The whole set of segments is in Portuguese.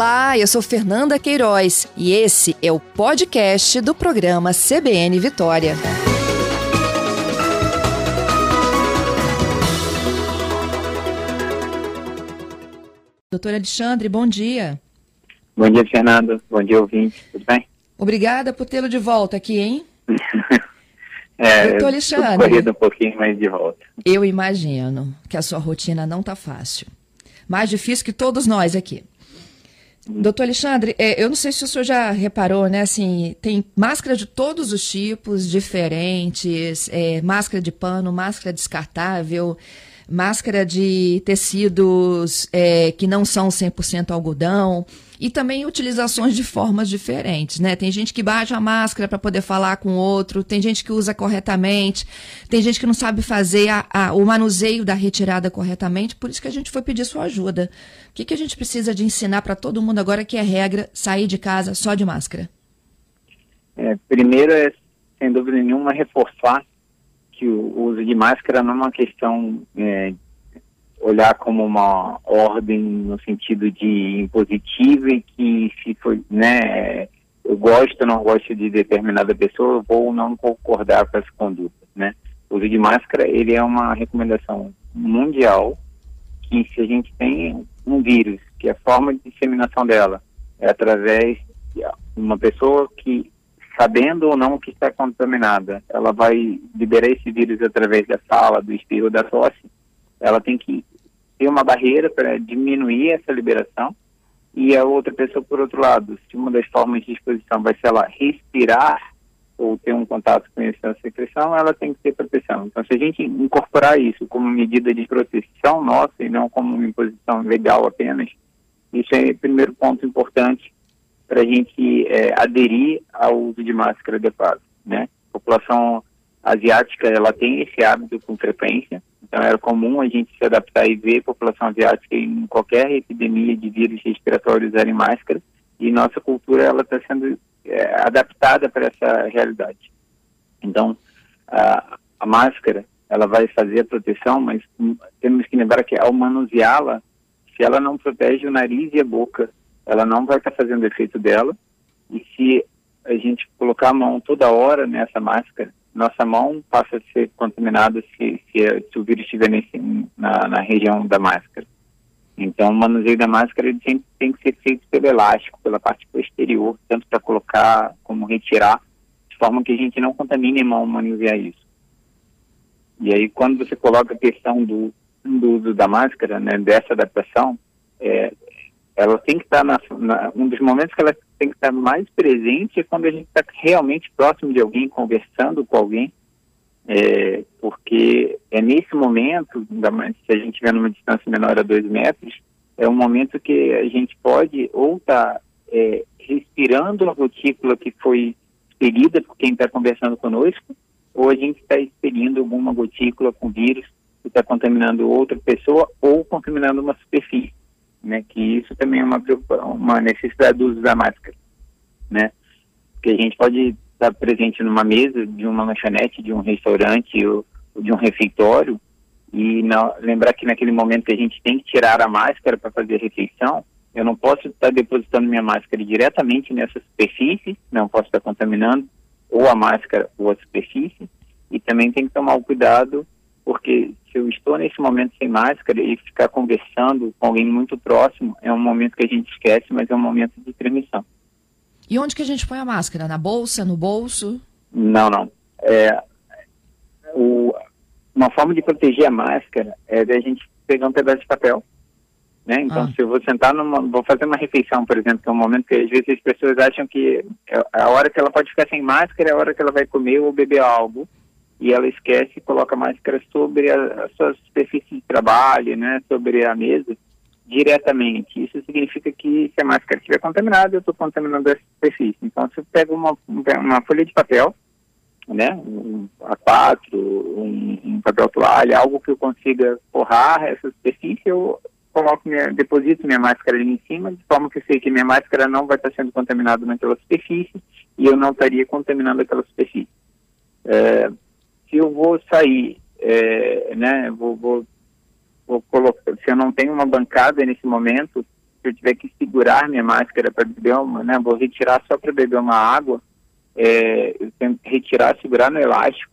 Olá, eu sou Fernanda Queiroz e esse é o podcast do programa CBN Vitória. Doutor Alexandre, bom dia. Bom dia, Fernando. Bom dia, ouvinte. Tudo bem? Obrigada por tê-lo de volta aqui, hein? é, Doutor Alexandre. corrido um pouquinho mais de volta. Eu imagino que a sua rotina não tá fácil. Mais difícil que todos nós aqui. Doutor Alexandre, é, eu não sei se o senhor já reparou, né? Assim, tem máscara de todos os tipos, diferentes, é, máscara de pano, máscara descartável, máscara de tecidos é, que não são 100% algodão e também utilizações de formas diferentes, né? Tem gente que baixa a máscara para poder falar com o outro, tem gente que usa corretamente, tem gente que não sabe fazer a, a, o manuseio da retirada corretamente, por isso que a gente foi pedir sua ajuda. O que, que a gente precisa de ensinar para todo mundo agora que é regra sair de casa só de máscara? É, primeiro é, sem dúvida nenhuma, reforçar que o uso de máscara não é uma questão é, olhar como uma ordem no sentido de impositivo e que se for, né, eu gosto ou não gosto de determinada pessoa, eu vou ou não concordar com essa conduta, né? O uso de máscara, ele é uma recomendação mundial que se a gente tem um vírus, que a forma de disseminação dela é através de uma pessoa que, sabendo ou não que está contaminada, ela vai liberar esse vírus através da fala, do espirro, da tosse, ela tem que ter uma barreira para diminuir essa liberação e a outra pessoa, por outro lado, se uma das formas de exposição vai ser ela respirar ou ter um contato com essa secreção, ela tem que ter proteção. Então, se a gente incorporar isso como medida de proteção nossa e não como uma imposição legal apenas, isso é o primeiro ponto importante para a gente é, aderir ao uso de máscara adequado. Né? População asiática ela tem esse hábito com frequência, então era comum a gente se adaptar e ver a população asiática em qualquer epidemia de vírus respiratórios usarem máscara e nossa cultura ela está sendo é, adaptada para essa realidade. Então a, a, máscara ela vai fazer a proteção, mas temos que lembrar que ao manuseá-la, se ela não protege o nariz e a boca, ela não vai estar tá fazendo efeito dela. E se a gente colocar a mão toda hora nessa máscara, nossa mão passa a ser contaminada se, se, se o vírus estiver nesse, na, na, região da máscara. Então, o manuseio da máscara ele tem que ser feito pelo elástico, pela parte posterior, tanto para colocar como retirar, de forma que a gente não contamine a mão manusear isso. E aí, quando você coloca a questão do, do uso da máscara, né, dessa adaptação, é, ela tem que estar na, na, um dos momentos que ela tem que estar mais presente é quando a gente está realmente próximo de alguém, conversando com alguém, é, porque é nesse momento, se a gente estiver numa distância menor a dois metros, é um momento que a gente pode ou estar tá, é, respirando a gotícula que foi expelida por quem está conversando conosco, ou a gente está expelindo alguma gotícula com vírus que está contaminando outra pessoa ou contaminando uma superfície né? Que isso também é uma, uma necessidade do uso da máscara, né? Porque a gente pode estar presente numa mesa de uma lanchonete, de um restaurante ou, ou de um refeitório e não, lembrar que naquele momento que a gente tem que tirar a máscara para fazer a refeição, eu não posso estar depositando minha máscara diretamente nessa superfície, não posso estar contaminando ou a máscara ou a superfície, e também tem que tomar o cuidado porque se eu estou nesse momento sem máscara e ficar conversando com alguém muito próximo, é um momento que a gente esquece, mas é um momento de transmissão. E onde que a gente põe a máscara? Na bolsa, no bolso? Não, não. É, o, uma forma de proteger a máscara é da gente pegar um pedaço de papel. Né? Então, ah. se eu vou sentar numa, vou fazer uma refeição, por exemplo, que é um momento que às vezes as pessoas acham que é a hora que ela pode ficar sem máscara é a hora que ela vai comer ou beber algo e ela esquece e coloca a máscara sobre a, a sua superfície de trabalho, né, sobre a mesa, diretamente. Isso significa que se a máscara estiver contaminada, eu estou contaminando essa superfície. Então, se eu pego uma, uma folha de papel, né, um A4, um, um papel toalha, algo que eu consiga forrar essa superfície, eu coloco minha, deposito minha máscara ali em cima, de forma que eu sei que minha máscara não vai estar sendo contaminada naquela superfície e eu não estaria contaminando aquela superfície. É, se eu vou sair, é, né, vou, vou, vou, colocar, se eu não tenho uma bancada nesse momento, se eu tiver que segurar minha máscara para beber uma, né, vou retirar só para beber uma água, é, eu tenho que retirar, segurar no elástico,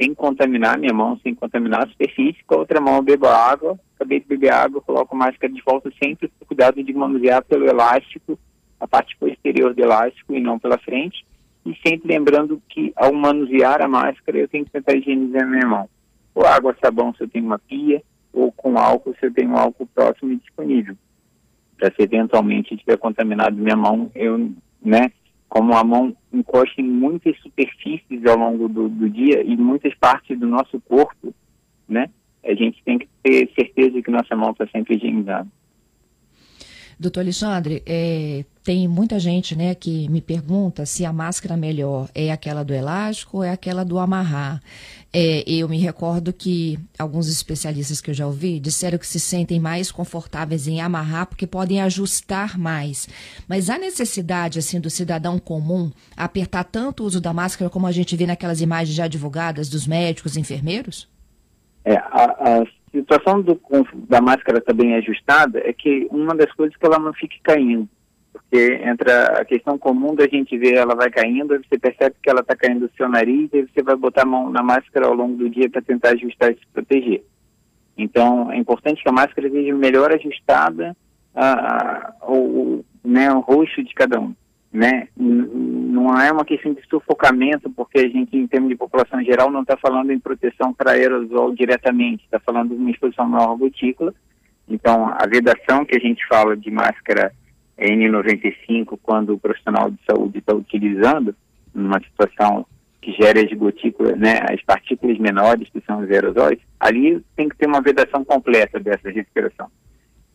sem contaminar minha mão, sem contaminar a superfície, com a outra mão eu bebo água, acabei de beber água, coloco a máscara de volta sempre com cuidado de manusear pelo elástico, a parte posterior do elástico e não pela frente, e sempre lembrando que ao manusear a máscara eu tenho que tentar higienizar minha mão. Ou água, sabão se eu tenho uma pia, ou com álcool se eu tenho álcool próximo e disponível. Para se eventualmente tiver contaminado minha mão, eu, né, como a mão encosta em muitas superfícies ao longo do, do dia e muitas partes do nosso corpo, né, a gente tem que ter certeza que nossa mão está sempre higienizada. Doutor Alexandre, é, tem muita gente né, que me pergunta se a máscara melhor é aquela do elástico ou é aquela do amarrar. É, eu me recordo que alguns especialistas que eu já ouvi disseram que se sentem mais confortáveis em amarrar porque podem ajustar mais. Mas a necessidade assim do cidadão comum apertar tanto o uso da máscara como a gente vê naquelas imagens já divulgadas dos médicos, enfermeiros? É, a, a situação do, da máscara também ajustada é que uma das coisas é que ela não fique caindo. Porque entre a questão comum da gente ver ela vai caindo, você percebe que ela está caindo do seu nariz, e você vai botar a mão na máscara ao longo do dia para tentar ajustar e se proteger. Então, é importante que a máscara seja melhor ajustada ao, né, ao rosto de cada um né? Não é uma questão de sufocamento, porque a gente, em termos de população geral, não está falando em proteção para aerosol diretamente, está falando de uma exposição maior gotícula. Então, a vedação que a gente fala de máscara N95, quando o profissional de saúde está utilizando, numa situação que gera as gotículas, né, as partículas menores, que são os aerosóis, ali tem que ter uma vedação completa dessa respiração.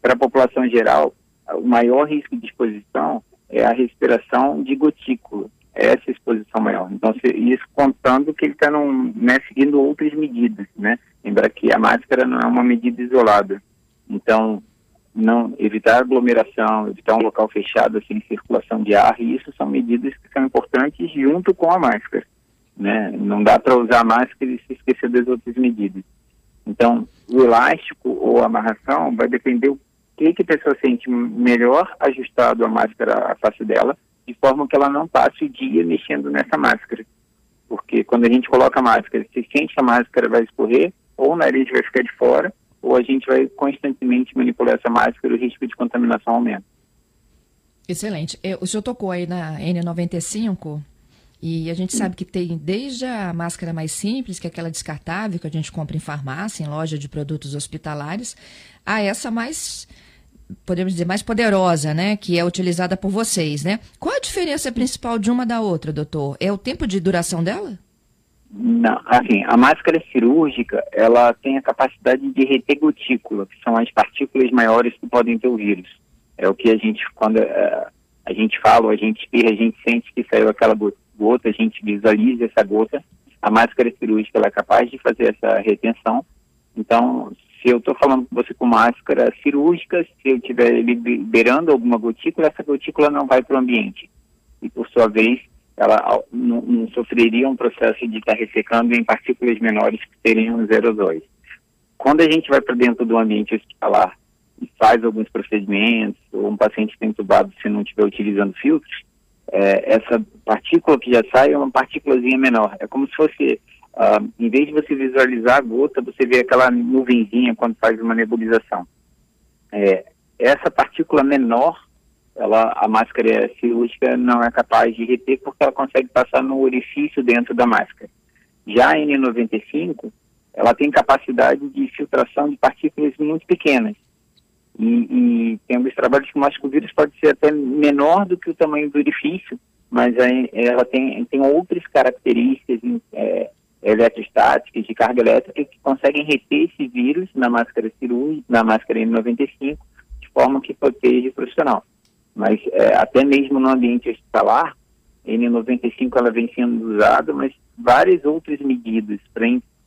Para a população geral, o maior risco de exposição é a respiração de gotícula, é essa exposição maior. Então, isso contando que ele está né, seguindo outras medidas, né? Lembrar que a máscara não é uma medida isolada. Então, não evitar aglomeração, evitar um local fechado sem assim, circulação de ar, e isso são medidas que são importantes junto com a máscara. Né? Não dá para usar a máscara e se esquecer das outras medidas. Então, o elástico ou a amarração vai depender o que, que a pessoa sente melhor ajustado a máscara à face dela, de forma que ela não passe o dia mexendo nessa máscara. Porque quando a gente coloca a máscara, se sente que a máscara vai escorrer, ou o nariz vai ficar de fora, ou a gente vai constantemente manipular essa máscara e o risco de contaminação aumenta. Excelente. É, o senhor tocou aí na N95, e a gente sabe que tem desde a máscara mais simples, que é aquela descartável que a gente compra em farmácia, em loja de produtos hospitalares, a essa mais podemos dizer, mais poderosa, né? Que é utilizada por vocês, né? Qual a diferença principal de uma da outra, doutor? É o tempo de duração dela? Não, assim, a máscara cirúrgica, ela tem a capacidade de reter gotícula, que são as partículas maiores que podem ter o vírus. É o que a gente, quando uh, a gente fala, a gente espirra, a gente sente que saiu aquela gota, a gente visualiza essa gota. A máscara cirúrgica, ela é capaz de fazer essa retenção. Então, se eu estou falando com você com máscara cirúrgica, se eu estiver liberando alguma gotícula, essa gotícula não vai para o ambiente. E, por sua vez, ela não, não sofreria um processo de estar tá ressecando em partículas menores que seriam os aerosóis. Quando a gente vai para dentro do ambiente hospitalar e faz alguns procedimentos, ou um paciente está entubado se não estiver utilizando filtros, é, essa partícula que já sai é uma partículazinha menor. É como se fosse Uh, em vez de você visualizar a gota, você vê aquela nuvenzinha quando faz uma nebulização. É, essa partícula menor, ela, a máscara cirúrgica não é capaz de reter porque ela consegue passar no orifício dentro da máscara. Já a N95, ela tem capacidade de filtração de partículas muito pequenas. E, e tem alguns trabalhos que mostram que o vírus pode ser até menor do que o tamanho do orifício, mas aí ela tem, tem outras características é, eletrostáticas de carga elétrica que conseguem reter esse vírus na máscara cirúrgica, na máscara N95, de forma que proteja o profissional. Mas é, até mesmo no ambiente hospitalar, N95 ela vem sendo usada, mas várias outras medidas para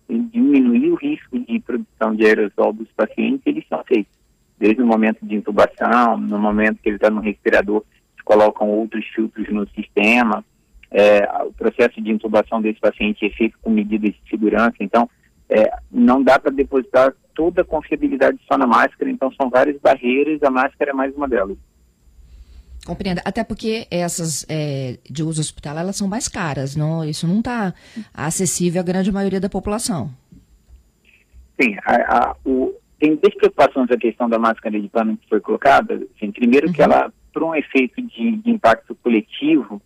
diminuir o risco de produção de aerosol dos pacientes, eles são feitos. Desde o momento de intubação, no momento que ele está no respirador, colocam outros filtros no sistema, é, o processo de intubação desse paciente é feito com medidas de segurança, então é, não dá para depositar toda a confiabilidade só na máscara, então são várias barreiras, a máscara é mais uma delas. Compreendo. Até porque essas é, de uso hospitalar, elas são mais caras, não? Isso não está acessível à grande maioria da população. Sim, a, a, o, tem duas preocupações a questão da máscara de pano que foi colocada. Assim, primeiro uhum. que ela, por um efeito de, de impacto coletivo,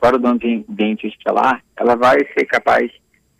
fora do ambiente hospitalar, ela vai ser capaz,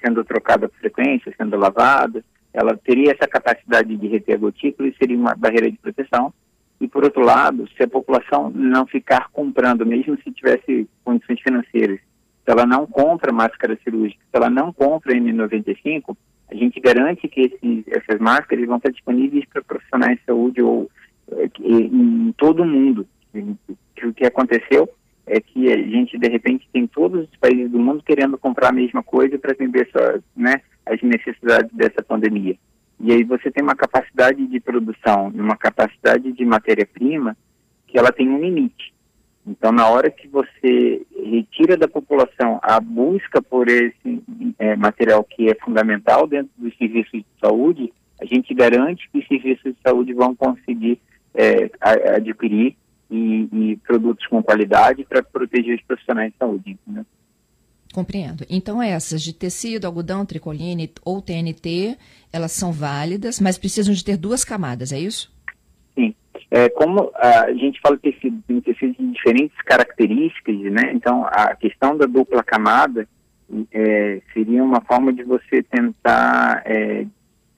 sendo trocada com frequência, sendo lavada, ela teria essa capacidade de reter a gotícula e seria uma barreira de proteção. E, por outro lado, se a população não ficar comprando, mesmo se tivesse condições financeiras, se ela não compra máscara cirúrgica, se ela não compra N95, a gente garante que esses, essas máscaras vão estar disponíveis para profissionais de saúde ou eh, em todo o mundo. O que aconteceu é que a gente, de repente, tem todos os países do mundo querendo comprar a mesma coisa para atender só, né, as necessidades dessa pandemia. E aí você tem uma capacidade de produção uma capacidade de matéria-prima que ela tem um limite. Então, na hora que você retira da população a busca por esse é, material que é fundamental dentro dos serviços de saúde, a gente garante que os serviços de saúde vão conseguir é, adquirir e, e, produtos com qualidade para proteger os profissionais de saúde. Né? Compreendo. Então, essas de tecido, algodão, tricoline ou TNT, elas são válidas, mas precisam de ter duas camadas, é isso? Sim. É, como a gente fala tecido, tem tecido de diferentes características, né? Então, a questão da dupla camada é, seria uma forma de você tentar é,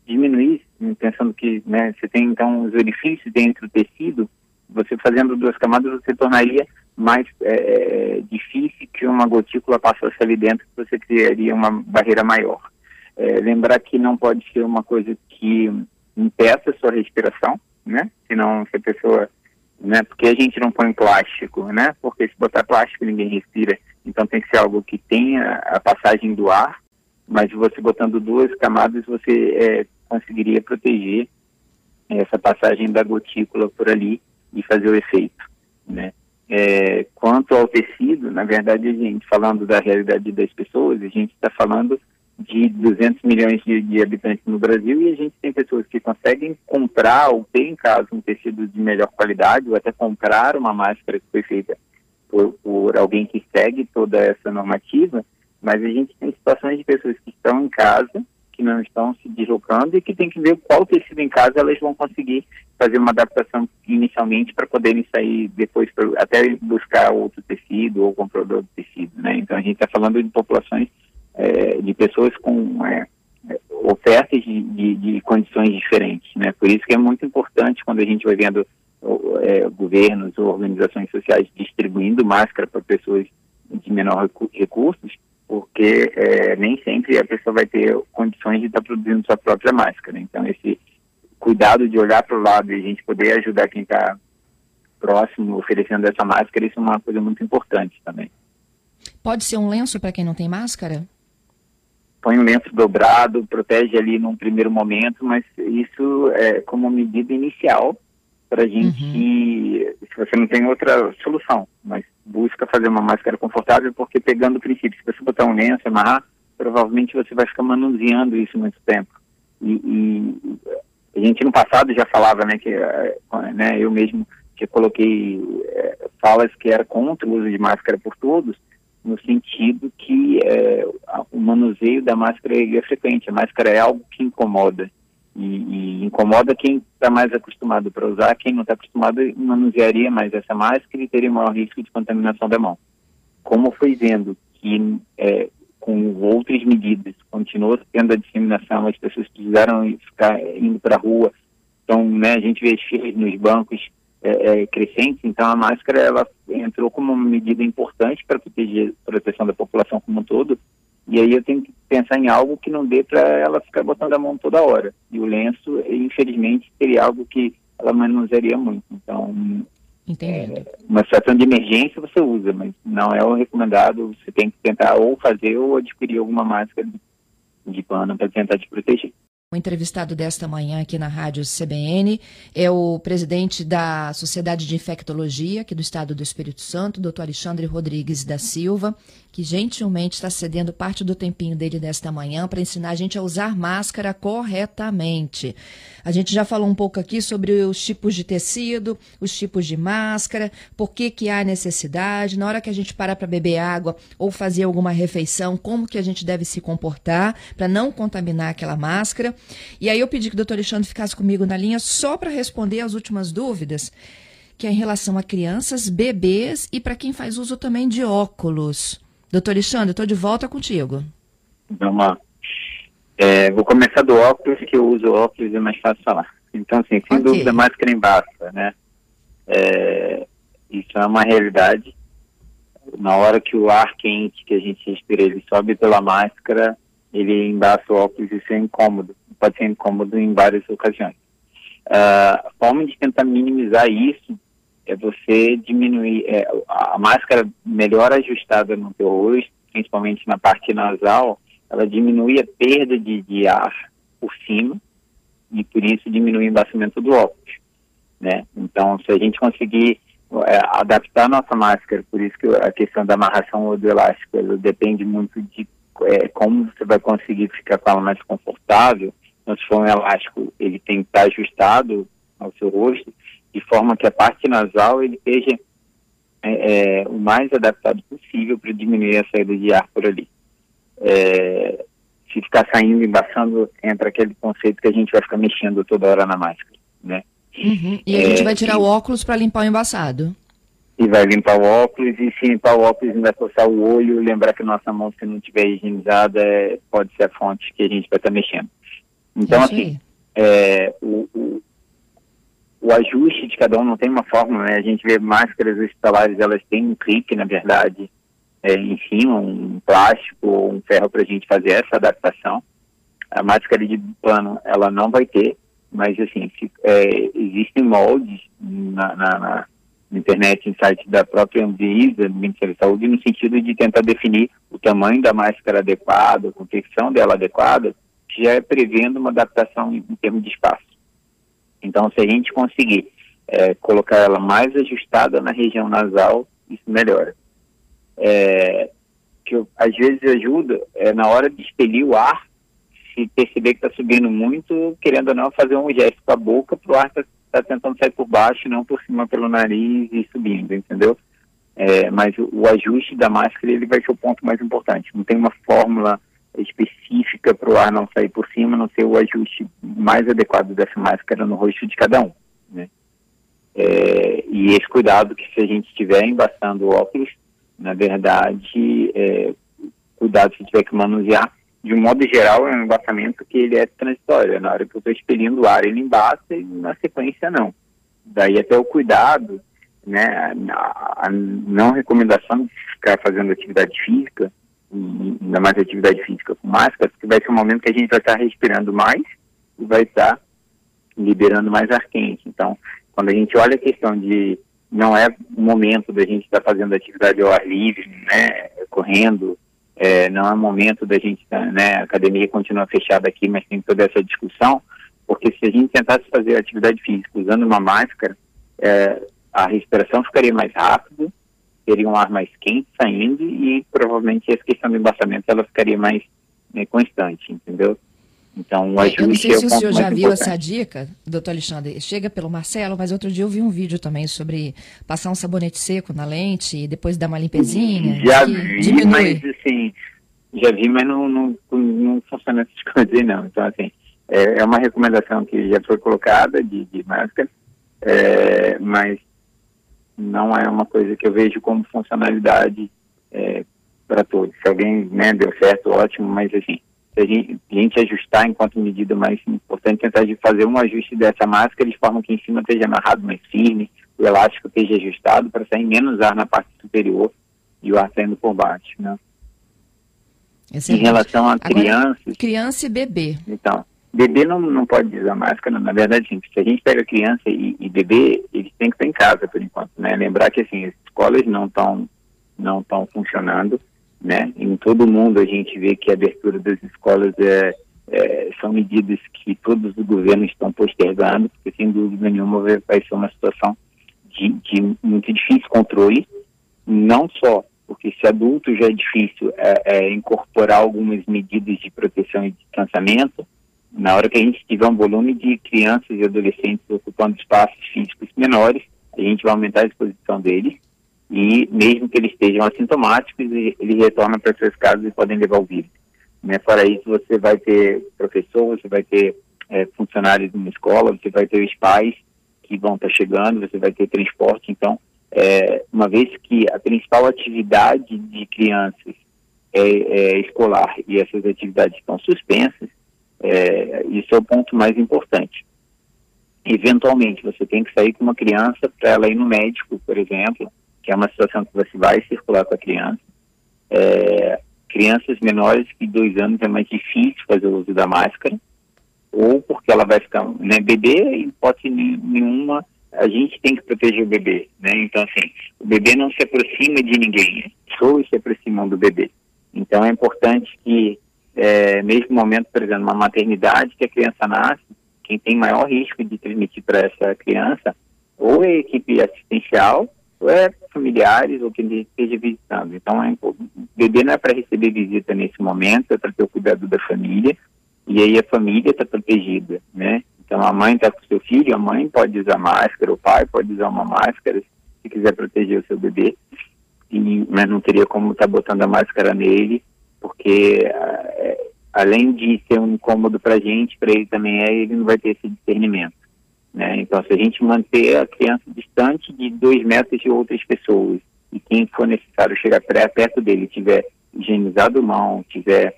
diminuir, pensando que né, você tem, então, os orifícios dentro do tecido, você fazendo duas camadas, você tornaria mais é, é, difícil que uma gotícula passasse ali dentro, você criaria uma barreira maior. É, lembrar que não pode ser uma coisa que impeça a sua respiração, né? Senão se a pessoa, né? Porque a gente não põe plástico, né? Porque se botar plástico ninguém respira. Então tem que ser algo que tenha a passagem do ar, mas você botando duas camadas você é, conseguiria proteger essa passagem da gotícula por ali e fazer o efeito, né? É, quanto ao tecido, na verdade, a gente, falando da realidade das pessoas, a gente está falando de 200 milhões de, de, habitantes no Brasil e a gente tem pessoas que conseguem comprar ou ter em casa um tecido de melhor qualidade ou até comprar uma máscara que foi feita por, por alguém que segue toda essa normativa, mas a gente tem situações de pessoas que estão em casa que não estão se deslocando e que tem que ver qual tecido em casa elas vão conseguir fazer uma adaptação inicialmente para poderem sair depois até buscar outro tecido ou comprador de tecido, né? Então a gente está falando de populações é, de pessoas com é, ofertas de, de, de, condições diferentes, né? Por isso que é muito importante quando a gente vai vendo é, governos ou organizações sociais distribuindo máscara para pessoas de menor recursos, porque é, nem sempre a pessoa vai ter condições de estar tá produzindo sua própria máscara. Então, esse cuidado de olhar para o lado e a gente poder ajudar quem está próximo oferecendo essa máscara, isso é uma coisa muito importante também. Pode ser um lenço para quem não tem máscara? Põe um lenço dobrado, protege ali num primeiro momento, mas isso é como medida inicial para a gente, uhum. se você não tem outra solução, mas busca fazer uma máscara confortável, porque pegando o princípio, se você botar um lenço, amarrar, provavelmente você vai ficar manuseando isso muito tempo. E, e, a gente no passado já falava, né, que eh, né, eu mesmo que coloquei é, falas que era contra o uso de máscara por todos, no sentido que é, o manuseio da máscara é frequente, a máscara é algo que incomoda. E, e incomoda quem está mais acostumado para usar, quem não está acostumado manusearia mais essa máscara e teria maior risco de contaminação da mão. Como foi vendo que é, com outras medidas continuou tendo a disseminação, as pessoas precisaram ficar indo para a rua, então né, a gente vê as nos bancos é, é, crescentes, então a máscara ela entrou como uma medida importante para proteger a proteção da população como um todo, e aí eu tenho que pensar em algo que não dê para ela ficar botando a mão toda hora. E o lenço, infelizmente, seria algo que ela manusearia muito. Então, é, uma situação de emergência você usa, mas não é o recomendado. Você tem que tentar ou fazer ou adquirir alguma máscara de pano para tentar te proteger. O entrevistado desta manhã aqui na Rádio CBN é o presidente da Sociedade de Infectologia aqui do Estado do Espírito Santo, doutor Alexandre Rodrigues da Silva, que gentilmente está cedendo parte do tempinho dele desta manhã para ensinar a gente a usar máscara corretamente. A gente já falou um pouco aqui sobre os tipos de tecido, os tipos de máscara, por que, que há necessidade, na hora que a gente para para beber água ou fazer alguma refeição, como que a gente deve se comportar para não contaminar aquela máscara. E aí eu pedi que o doutor Alexandre ficasse comigo na linha só para responder as últimas dúvidas, que é em relação a crianças, bebês e para quem faz uso também de óculos. Doutor Alexandre, estou de volta contigo. Vamos lá. É, vou começar do óculos, que eu uso óculos e é mais fácil falar. Então, assim, sem okay. dúvida, máscara embaça, né? É, isso é uma realidade. Na hora que o ar quente que a gente respira, ele sobe pela máscara, ele embaça o óculos e isso é incômodo pode ser incômodo em várias ocasiões. Uh, a forma de tentar minimizar isso é você diminuir é, a máscara melhor ajustada no teu rosto, principalmente na parte nasal, ela diminui a perda de, de ar por cima e por isso diminui o embaçamento do óculos, né? Então, se a gente conseguir é, adaptar a nossa máscara, por isso que a questão da amarração ou do elástico, ela depende muito de é, como você vai conseguir ficar com ela mais confortável, então, se for um elástico, ele tem que estar ajustado ao seu rosto, de forma que a parte nasal ele esteja é, é, o mais adaptado possível para diminuir a saída de ar por ali. É, se ficar saindo, embaçando, entra aquele conceito que a gente vai ficar mexendo toda hora na máscara, né? Uhum. E a gente vai tirar e, o óculos para limpar o embaçado. E vai limpar o óculos, e se limpar o óculos ainda coçar o olho, lembrar que nossa mão, se não estiver higienizada, é, pode ser a fonte que a gente vai estar mexendo. Então, assim, é, o, o, o, ajuste de cada um não tem uma fórmula, né? A gente vê máscaras hospitalares, elas têm um clipe, na verdade, é, em cima, um plástico ou um ferro para a gente fazer essa adaptação. A máscara de pano, ela não vai ter, mas, assim, se, é, existem moldes na, na, na, internet, em site da própria Anvisa, do Ministério da Saúde, no sentido de tentar definir o tamanho da máscara adequada, a confecção dela adequada, já é prevendo uma adaptação em, em termos de espaço. Então, se a gente conseguir é, colocar ela mais ajustada na região nasal, isso melhora. É, que eu, às vezes ajuda é na hora de expelir o ar, se perceber que está subindo muito, querendo ou não, fazer um gesto com a boca para o ar estar tá, tá tentando sair por baixo, não por cima pelo nariz e subindo, entendeu? É, mas o, o, ajuste da máscara ele vai ser o ponto mais importante. Não tem uma fórmula específica para o ar não sair por cima, não ser o ajuste mais adequado dessa máscara no rosto de cada um. Né? É, e esse cuidado que se a gente estiver embaçando óculos, na verdade, é, cuidado se tiver que manusear, de um modo geral é um embaçamento que ele é transitório, na hora que eu estou expelindo o ar ele embaça e na sequência não. Daí até o cuidado, né, a não recomendação de ficar fazendo atividade física, ainda mais atividade física com máscara, porque vai ser um momento que a gente vai estar respirando mais e vai estar liberando mais ar quente. Então, quando a gente olha a questão de não é momento da gente estar fazendo atividade ao ar livre, né, correndo, é, não é momento da gente, né, a academia continua fechada aqui, mas tem toda essa discussão, porque se a gente tentasse fazer atividade física usando uma máscara, é, a respiração ficaria mais rápida, teria um ar mais quente saindo e provavelmente essa questão do embaçamento ela ficaria mais né, constante, entendeu? Então, o ajuste Eu não sei se é o, o senhor já viu importante. essa dica, doutor Alexandre. Chega pelo Marcelo, mas outro dia eu vi um vídeo também sobre passar um sabonete seco na lente e depois dar uma limpezinha. Já vi, diminui. mas assim, já vi, mas não, não, não funciona essas coisas não. Então, assim, é, é uma recomendação que já foi colocada de, de máscara, é, mas não é uma coisa que eu vejo como funcionalidade é, para todos. Se alguém né, deu certo, ótimo, mas assim, se a gente, a gente ajustar enquanto medida mais importante, tentar de fazer um ajuste dessa máscara de forma que em cima esteja amarrado mais firme, o elástico esteja ajustado para sair menos ar na parte superior e o ar saindo por baixo, né? Excelente. Em relação a crianças... criança e bebê. Então, Bebê não, não pode usar máscara, na verdade, sim, se a gente pega criança e, e bebê, eles têm que estar em casa por enquanto, né? Lembrar que, assim, as escolas não estão não estão funcionando, né? Em todo mundo a gente vê que a abertura das escolas é, é, são medidas que todos os governos estão postergando, porque sem dúvida nenhuma vai ser uma situação de, de muito difícil controle, não só porque se adulto já é difícil é, é, incorporar algumas medidas de proteção e distanciamento, na hora que a gente tiver um volume de crianças e adolescentes ocupando espaços físicos menores, a gente vai aumentar a exposição deles e mesmo que eles estejam assintomáticos, eles retornam para suas casas e podem levar o vírus. Né? Fora isso, você vai ter professor, você vai ter é, funcionários de uma escola, você vai ter os pais que vão estar chegando, você vai ter transporte. Então, é, uma vez que a principal atividade de crianças é, é escolar e essas atividades estão suspensas, é, isso é o ponto mais importante. Eventualmente, você tem que sair com uma criança para ela ir no médico, por exemplo, que é uma situação que você vai circular com a criança. É, crianças menores que dois anos é mais difícil fazer o uso da máscara, ou porque ela vai ficar, né, bebê, em hipótese nenhuma, a gente tem que proteger o bebê, né? Então, assim, o bebê não se aproxima de ninguém, pessoas se aproximam do bebê. Então, é importante que, é, mesmo momento, por exemplo, uma maternidade que a criança nasce, quem tem maior risco de transmitir para essa criança, ou é equipe assistencial, ou é familiares, ou quem esteja visitando. Então, é, o bebê não é para receber visita nesse momento, é para ter o cuidado da família, e aí a família está protegida, né? Então a mãe está com o seu filho, a mãe pode usar máscara, o pai pode usar uma máscara se quiser proteger o seu bebê, e, mas não teria como estar tá botando a máscara nele, porque é, além de ser um incômodo para a gente, para ele também é, ele não vai ter esse discernimento. Né? Então se a gente manter a criança distante de dois metros de outras pessoas, e quem for necessário chegar perto dele tiver higienizado mão, tiver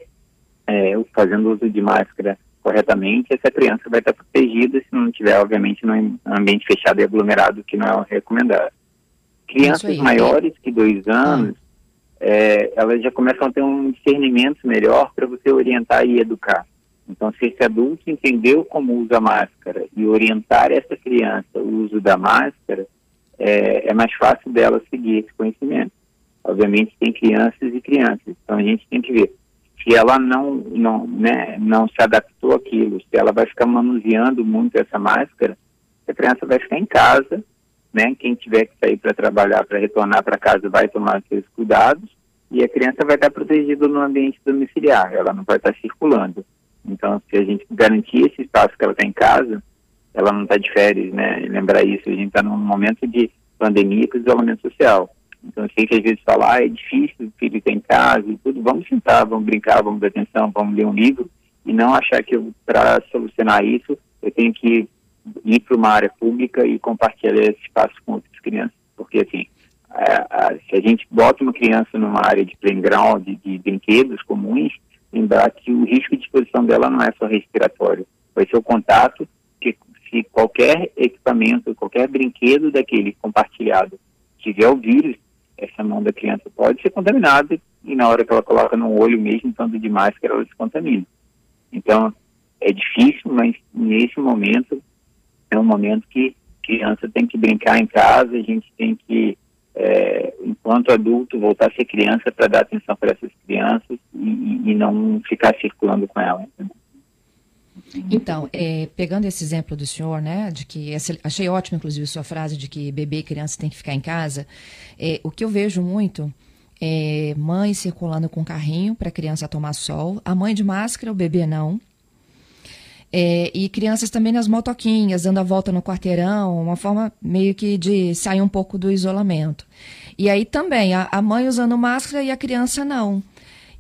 é, fazendo uso de máscara corretamente, essa criança vai estar protegida se não tiver, obviamente, num ambiente fechado e aglomerado, que não é recomendado. Crianças maiores que dois anos, ah. É, elas já começam a ter um discernimento melhor para você orientar e educar. Então, se esse adulto entendeu como usa máscara e orientar essa criança o uso da máscara, é, é mais fácil dela seguir esse conhecimento. Obviamente, tem crianças e crianças, então a gente tem que ver se ela não, não, né, não se adaptou àquilo, se ela vai ficar manuseando muito essa máscara, a criança vai ficar em casa, né? Quem tiver que sair para trabalhar, para retornar para casa, vai tomar seus cuidados e a criança vai estar protegida no ambiente domiciliar, ela não vai estar circulando. Então, se a gente garantir esse espaço que ela está em casa, ela não está de férias, né? Lembrar isso, a gente está num momento de pandemia com isolamento social. Então, eu sei que às vezes falar ah, é difícil, o filho está em casa e tudo, vamos sentar, vamos brincar, vamos dar atenção, vamos ler um livro e não achar que para solucionar isso eu tenho que ir para uma área pública e compartilhar esse espaço com outras crianças. Porque, assim, a, a, se a gente bota uma criança numa área de playground, de, de brinquedos comuns, lembrar que o risco de exposição dela não é só respiratório, vai ser o contato que se qualquer equipamento, qualquer brinquedo daquele compartilhado tiver o vírus, essa mão da criança pode ser contaminada e na hora que ela coloca no olho mesmo, tanto de máscara, ela se contamina. Então, é difícil, mas nesse momento é um momento que criança tem que brincar em casa, a gente tem que, é, enquanto adulto, voltar a ser criança para dar atenção para essas crianças e, e, não ficar circulando com elas. Entendeu? Então, é, pegando esse exemplo do senhor, né, de que achei ótimo, inclusive, sua frase de que bebê e criança tem que ficar em casa. É, o que eu vejo muito é mãe circulando com carrinho para a criança tomar sol, a mãe de máscara, o bebê não. É, e crianças também nas motoquinhas, dando a volta no quarteirão, uma forma meio que de sair um pouco do isolamento. E aí também, a, a mãe usando máscara e a criança não.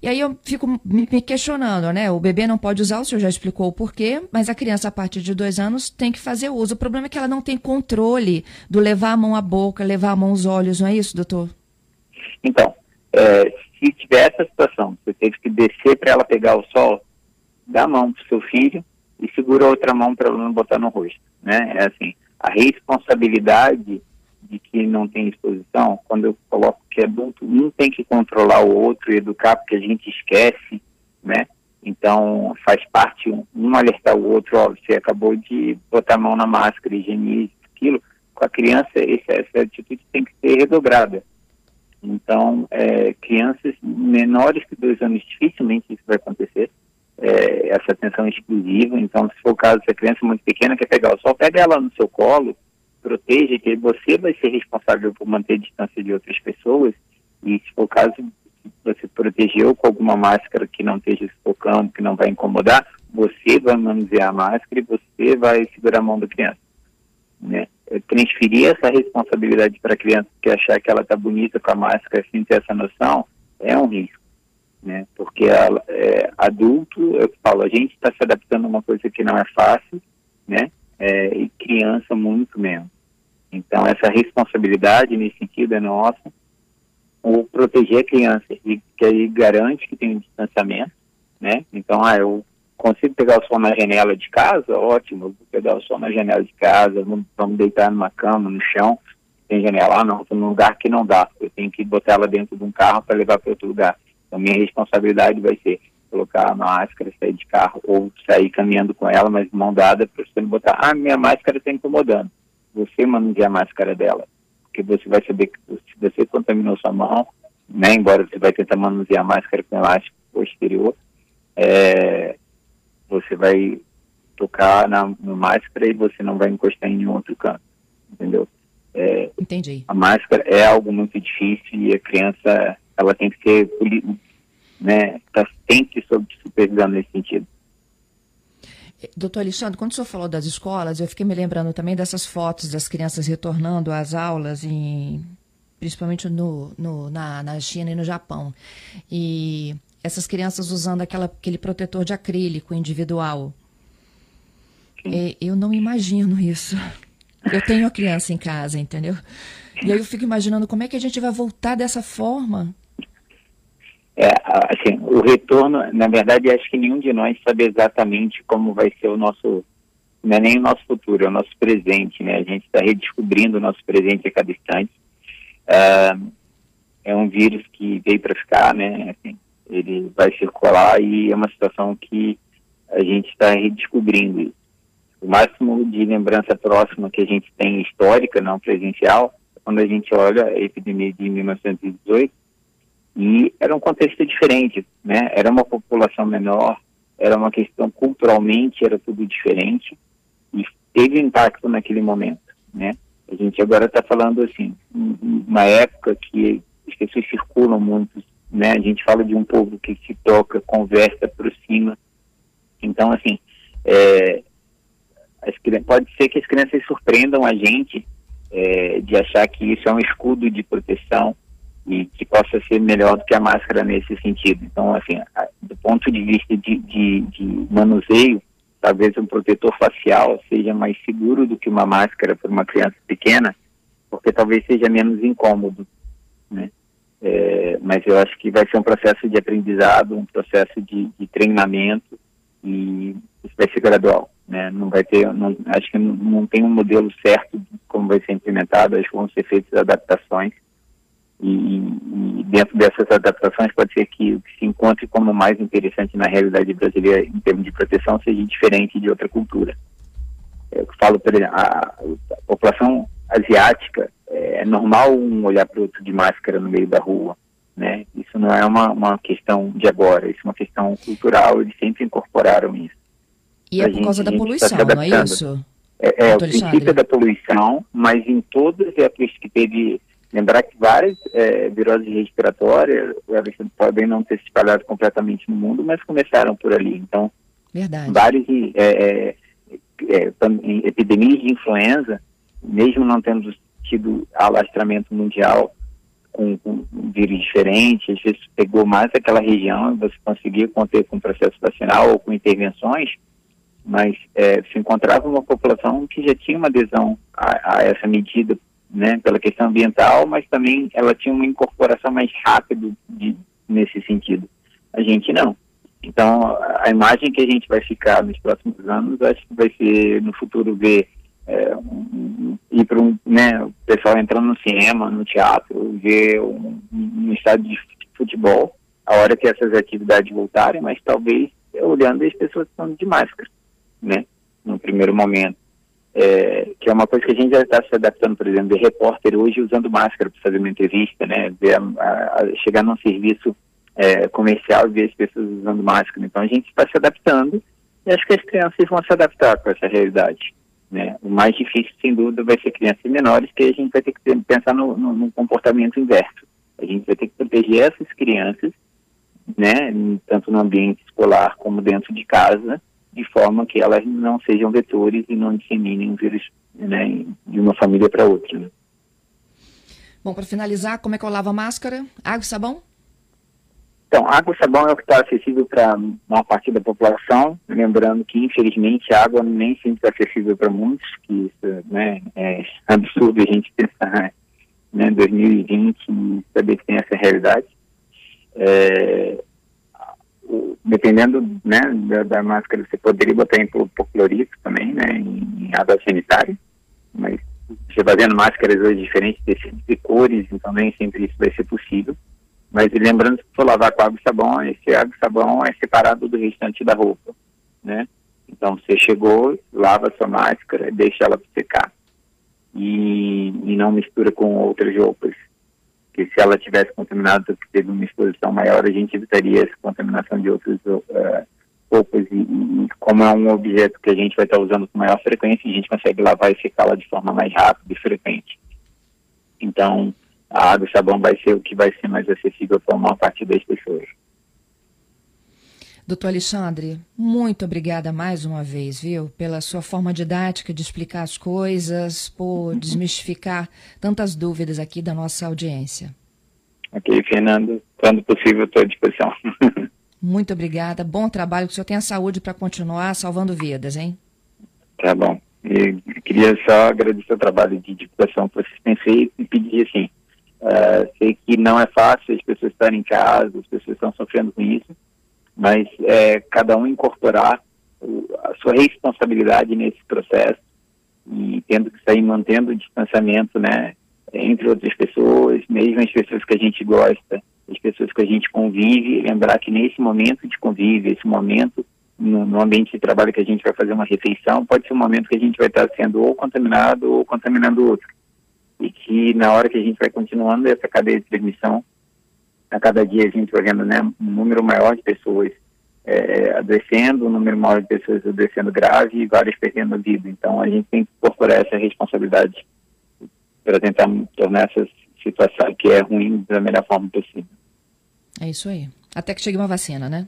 E aí eu fico me questionando, né? O bebê não pode usar, o senhor já explicou o porquê, mas a criança a partir de dois anos tem que fazer uso. O problema é que ela não tem controle do levar a mão à boca, levar a mão aos olhos, não é isso, doutor? Então, é, se tiver essa situação, você teve que descer para ela pegar o sol, dá a mão para o seu filho e segura a outra mão para não botar no rosto, né? É assim, a responsabilidade de que não tem exposição, quando eu coloco que adulto, um tem que controlar o outro e educar, porque a gente esquece, né? Então, faz parte um, um alertar o outro, ó, você acabou de botar a mão na máscara, higienize aquilo. Com a criança, esse, essa atitude tem que ser redobrada. Então, é, crianças menores que dois anos, dificilmente isso vai acontecer. É, essa atenção exclusiva. Então, se for o caso, se a criança é muito pequena quer pegar o sol, pega ela no seu colo, proteja, que você vai ser responsável por manter a distância de outras pessoas. E se for o caso, você protegeu com alguma máscara que não esteja sufocando, que não vai incomodar, você vai manusear a máscara e você vai segurar a mão da criança. Né? Transferir essa responsabilidade para a criança que achar que ela está bonita com a máscara sem ter essa noção é um risco. Né? Porque ela, é, adulto, eu falo, a gente está se adaptando a uma coisa que não é fácil, né? É, e criança muito menos. Então, essa responsabilidade nesse sentido é nossa o proteger a criança, e que aí garante que tem um distanciamento, né? Então, ah, eu consigo pegar o sol na janela de casa, ótimo, eu vou pegar o sol na janela de casa, vamos, vamos deitar numa cama, no chão, tem janela, ah, não, estou num lugar que não dá, eu tenho que botar ela dentro de um carro para levar para outro lugar. Então, minha responsabilidade vai ser colocar a máscara, sair de carro, ou sair caminhando com ela, mas mão dada, para você não botar, ah, minha máscara está incomodando. Você manusear a máscara dela porque você vai saber que se você contaminou sua mão, né, embora você vai tentar manusear a máscara com elástico posterior, é, você vai tocar na, na máscara e você não vai encostar em nenhum outro canto, entendeu? É, Entendi. A máscara é algo muito difícil e a criança, ela tem que ser, né, tá sempre sob supervisão nesse sentido. Doutor Alexandre, quando o senhor falou das escolas, eu fiquei me lembrando também dessas fotos das crianças retornando às aulas, em, principalmente no, no na, na China e no Japão. E essas crianças usando aquela, aquele protetor de acrílico individual. E, eu não imagino isso. Eu tenho a criança em casa, entendeu? E aí eu fico imaginando como é que a gente vai voltar dessa forma é, assim, o retorno, na verdade, acho que nenhum de nós sabe exatamente como vai ser o nosso, não é nem o nosso futuro, é o nosso presente, né? A gente está redescobrindo o nosso presente a cada instante. Uh, é um vírus que veio para ficar, né? Assim, ele vai circular e é uma situação que a gente está redescobrindo. O máximo de lembrança próxima que a gente tem histórica, não presencial, quando a gente olha a epidemia de 1918, e era um contexto diferente, né? Era uma população menor, era uma questão culturalmente, era tudo diferente e teve impacto naquele momento, né? A gente agora está falando assim, uma época que as pessoas circulam muito, né? A gente fala de um povo que se toca, conversa, aproxima. Então, assim, é, as, pode ser que as crianças surpreendam a gente é, de achar que isso é um escudo de proteção, e que possa ser melhor do que a máscara nesse sentido. Então, assim, do ponto de vista de, de, de manuseio, talvez um protetor facial seja mais seguro do que uma máscara para uma criança pequena, porque talvez seja menos incômodo, né? É, mas eu acho que vai ser um processo de aprendizado, um processo de, de treinamento e isso vai ser gradual, né? Não vai ter, não, acho que não, não tem um modelo certo de como vai ser implementado, acho que vão ser feitas adaptações e, e, dentro dessas adaptações pode ser que o que se encontre como mais interessante na realidade brasileira em termos de proteção seja diferente de outra cultura. É, eu falo, por exemplo, a, a população asiática é, é normal um olhar para o outro de máscara no meio da rua, né? Isso não é uma, uma questão de agora, isso é uma questão cultural, eles sempre incorporaram isso. E é por gente, causa da tá poluição, tá não é isso? É, é o princípio da poluição, mas em todas as épocas que teve Lembrar que várias é, viroses respiratórias podem não ter se espalhado completamente no mundo, mas começaram por ali. Então, Verdade. várias é, é, epidemias de influenza, mesmo não tendo tido alastramento mundial com, com um vírus diferente, às vezes pegou mais aquela região e você conseguia conter com processo vacinal ou com intervenções, mas é, se encontrava uma população que já tinha uma adesão a, a essa medida né, pela questão ambiental, mas também ela tinha uma incorporação mais rápida nesse sentido. A gente não. Então, a imagem que a gente vai ficar nos próximos anos, acho que vai ser no futuro ver é, um, ir para um, né, o pessoal entrando no cinema, no teatro, ver um, um estádio de futebol, a hora que essas atividades voltarem, mas talvez olhando as pessoas estão de máscara, né, no primeiro momento é, que é uma coisa que a gente já está se adaptando, por exemplo, de repórter hoje usando máscara para fazer uma entrevista, né? Ver chegar num serviço é, comercial ver as pessoas usando máscara. Então a gente está se adaptando e acho que as crianças vão se adaptar com essa realidade. Né? O mais difícil, sem dúvida, vai ser crianças menores, que a gente vai ter que pensar no, no, no comportamento inverso. A gente vai ter que proteger essas crianças, né, tanto no ambiente escolar como dentro de casa, de forma que elas não sejam vetores e não disseminem o vírus né, de uma família para outra. Né? Bom, para finalizar, como é que eu lavo a máscara? Água e sabão? Então, água e sabão é o que está acessível para uma parte da população, lembrando que, infelizmente, a água nem sempre está acessível para muitos, que isso né, é absurdo a gente pensar né, 2020 e saber que tem essa realidade. É, dependendo né, da, da, máscara, você poderia botar em hipoclorito também, né, em, água sanitária, mas você vai vendo máscaras hoje diferentes de cores, então nem sempre isso vai ser possível. Mas lembrando que for lavar com água e sabão, esse água e sabão é separado do restante da roupa, né? Então você chegou, lava sua máscara, deixa ela secar e, e não mistura com outras roupas. Porque se ela tivesse contaminado, porque teve uma exposição maior, a gente evitaria essa contaminação de outras uh, roupas. E, e, como é um objeto que a gente vai estar usando com maior frequência, a gente consegue lavar e secá-la de forma mais rápida e frequente. Então, a água e sabão vai ser o que vai ser mais acessível para uma parte das pessoas. Doutor Alexandre, muito obrigada mais uma vez, viu, pela sua forma didática de explicar as coisas, por desmistificar tantas dúvidas aqui da nossa audiência. Ok, Fernando, quando possível estou à disposição. muito obrigada, bom trabalho, que o senhor tenha saúde para continuar salvando vidas, hein? Tá bom. E queria só agradecer o trabalho de divulgação que vocês têm feito e pedir assim, uh, sei que não é fácil as pessoas estarem em casa, as pessoas estão sofrendo com isso, mas é, cada um incorporar a sua responsabilidade nesse processo e tendo que sair mantendo o distanciamento, né, entre outras pessoas, mesmo as pessoas que a gente gosta, as pessoas que a gente convive, lembrar que nesse momento de convívio, esse momento no, no, ambiente de trabalho que a gente vai fazer uma refeição, pode ser um momento que a gente vai estar sendo ou contaminado ou contaminando outro. E que na hora que a gente vai continuando essa cadeia de transmissão, a cada dia a gente vai vendo né, um número maior de pessoas é, adoecendo, um número maior de pessoas adoecendo grave e várias perdendo vida. Então a gente tem que incorporar essa responsabilidade para tentar tornar essa situação que é ruim da melhor forma possível. É isso aí. Até que chegue uma vacina, né?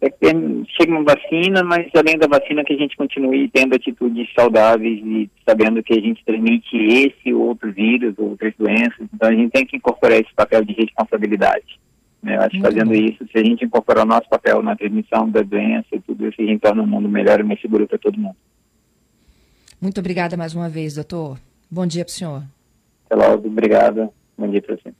É que chega uma vacina, mas além da vacina que a gente continue tendo atitudes saudáveis e sabendo que a gente transmite esse ou outro vírus, ou outras doenças, então a gente tem que incorporar esse papel de responsabilidade. Né? Eu acho que fazendo bom. isso, se a gente incorporar o nosso papel na transmissão da doença e tudo isso, a gente torna o mundo melhor e mais seguro para todo mundo. Muito obrigada mais uma vez, doutor. Bom dia para o senhor. Até logo, obrigada. Bom dia para você.